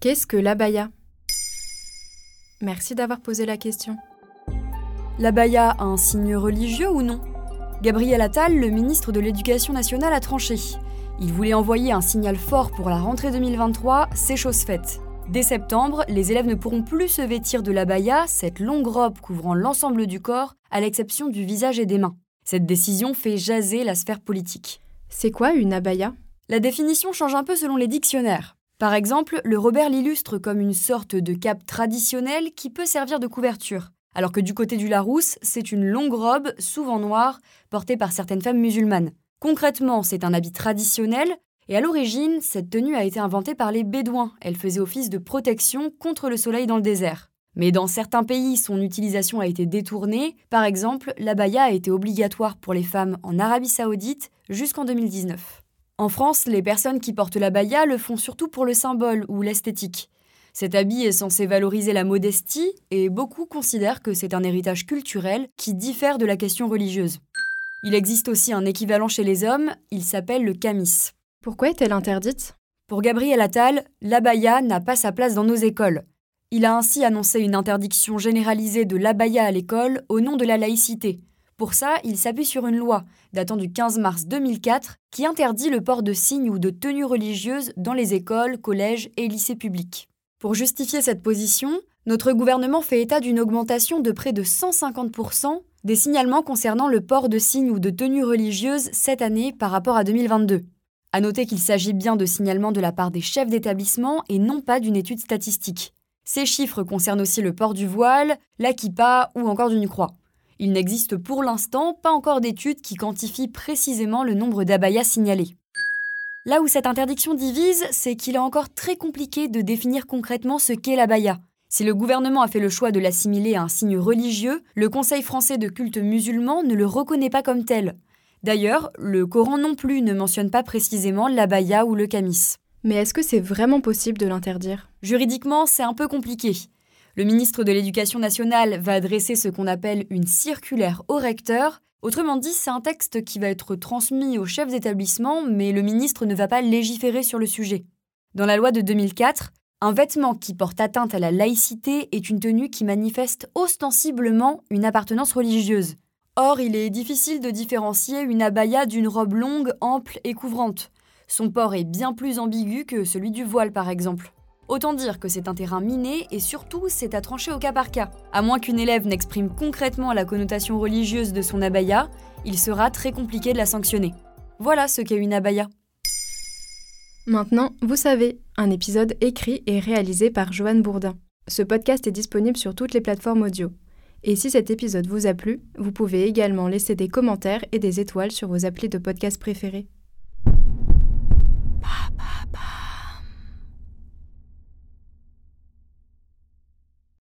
Qu'est-ce que l'abaya? Merci d'avoir posé la question. L'abaya a un signe religieux ou non? Gabriel Attal, le ministre de l'Éducation nationale, a tranché. Il voulait envoyer un signal fort pour la rentrée 2023, c'est chose faite. Dès septembre, les élèves ne pourront plus se vêtir de l'abaya, cette longue robe couvrant l'ensemble du corps, à l'exception du visage et des mains. Cette décision fait jaser la sphère politique. C'est quoi une abaya? La définition change un peu selon les dictionnaires. Par exemple, le Robert l'illustre comme une sorte de cape traditionnelle qui peut servir de couverture, alors que du côté du Larousse, c'est une longue robe, souvent noire, portée par certaines femmes musulmanes. Concrètement, c'est un habit traditionnel, et à l'origine, cette tenue a été inventée par les Bédouins. Elle faisait office de protection contre le soleil dans le désert. Mais dans certains pays, son utilisation a été détournée. Par exemple, l'abaya a été obligatoire pour les femmes en Arabie saoudite jusqu'en 2019. En France, les personnes qui portent l'abaya le font surtout pour le symbole ou l'esthétique. Cet habit est censé valoriser la modestie et beaucoup considèrent que c'est un héritage culturel qui diffère de la question religieuse. Il existe aussi un équivalent chez les hommes, il s'appelle le camis. Pourquoi est-elle interdite? Pour Gabriel Attal, l'abaya n'a pas sa place dans nos écoles. Il a ainsi annoncé une interdiction généralisée de l'abaya à l'école au nom de la laïcité. Pour ça, il s'appuie sur une loi datant du 15 mars 2004 qui interdit le port de signes ou de tenues religieuses dans les écoles, collèges et lycées publics. Pour justifier cette position, notre gouvernement fait état d'une augmentation de près de 150% des signalements concernant le port de signes ou de tenues religieuses cette année par rapport à 2022. À noter qu'il s'agit bien de signalements de la part des chefs d'établissement et non pas d'une étude statistique. Ces chiffres concernent aussi le port du voile, la ou encore d'une croix. Il n'existe pour l'instant pas encore d'études qui quantifient précisément le nombre d'abayas signalés. Là où cette interdiction divise, c'est qu'il est encore très compliqué de définir concrètement ce qu'est l'abaya. Si le gouvernement a fait le choix de l'assimiler à un signe religieux, le Conseil français de culte musulman ne le reconnaît pas comme tel. D'ailleurs, le Coran non plus ne mentionne pas précisément l'abaya ou le camis. Mais est-ce que c'est vraiment possible de l'interdire? Juridiquement, c'est un peu compliqué. Le ministre de l'Éducation nationale va adresser ce qu'on appelle une circulaire au recteur. Autrement dit, c'est un texte qui va être transmis aux chefs d'établissement, mais le ministre ne va pas légiférer sur le sujet. Dans la loi de 2004, un vêtement qui porte atteinte à la laïcité est une tenue qui manifeste ostensiblement une appartenance religieuse. Or, il est difficile de différencier une abaya d'une robe longue, ample et couvrante. Son port est bien plus ambigu que celui du voile, par exemple. Autant dire que c'est un terrain miné et surtout c'est à trancher au cas par cas. À moins qu'une élève n'exprime concrètement la connotation religieuse de son abaya, il sera très compliqué de la sanctionner. Voilà ce qu'est une abaya. Maintenant, vous savez, un épisode écrit et réalisé par Joanne Bourdin. Ce podcast est disponible sur toutes les plateformes audio. Et si cet épisode vous a plu, vous pouvez également laisser des commentaires et des étoiles sur vos applis de podcast préférés.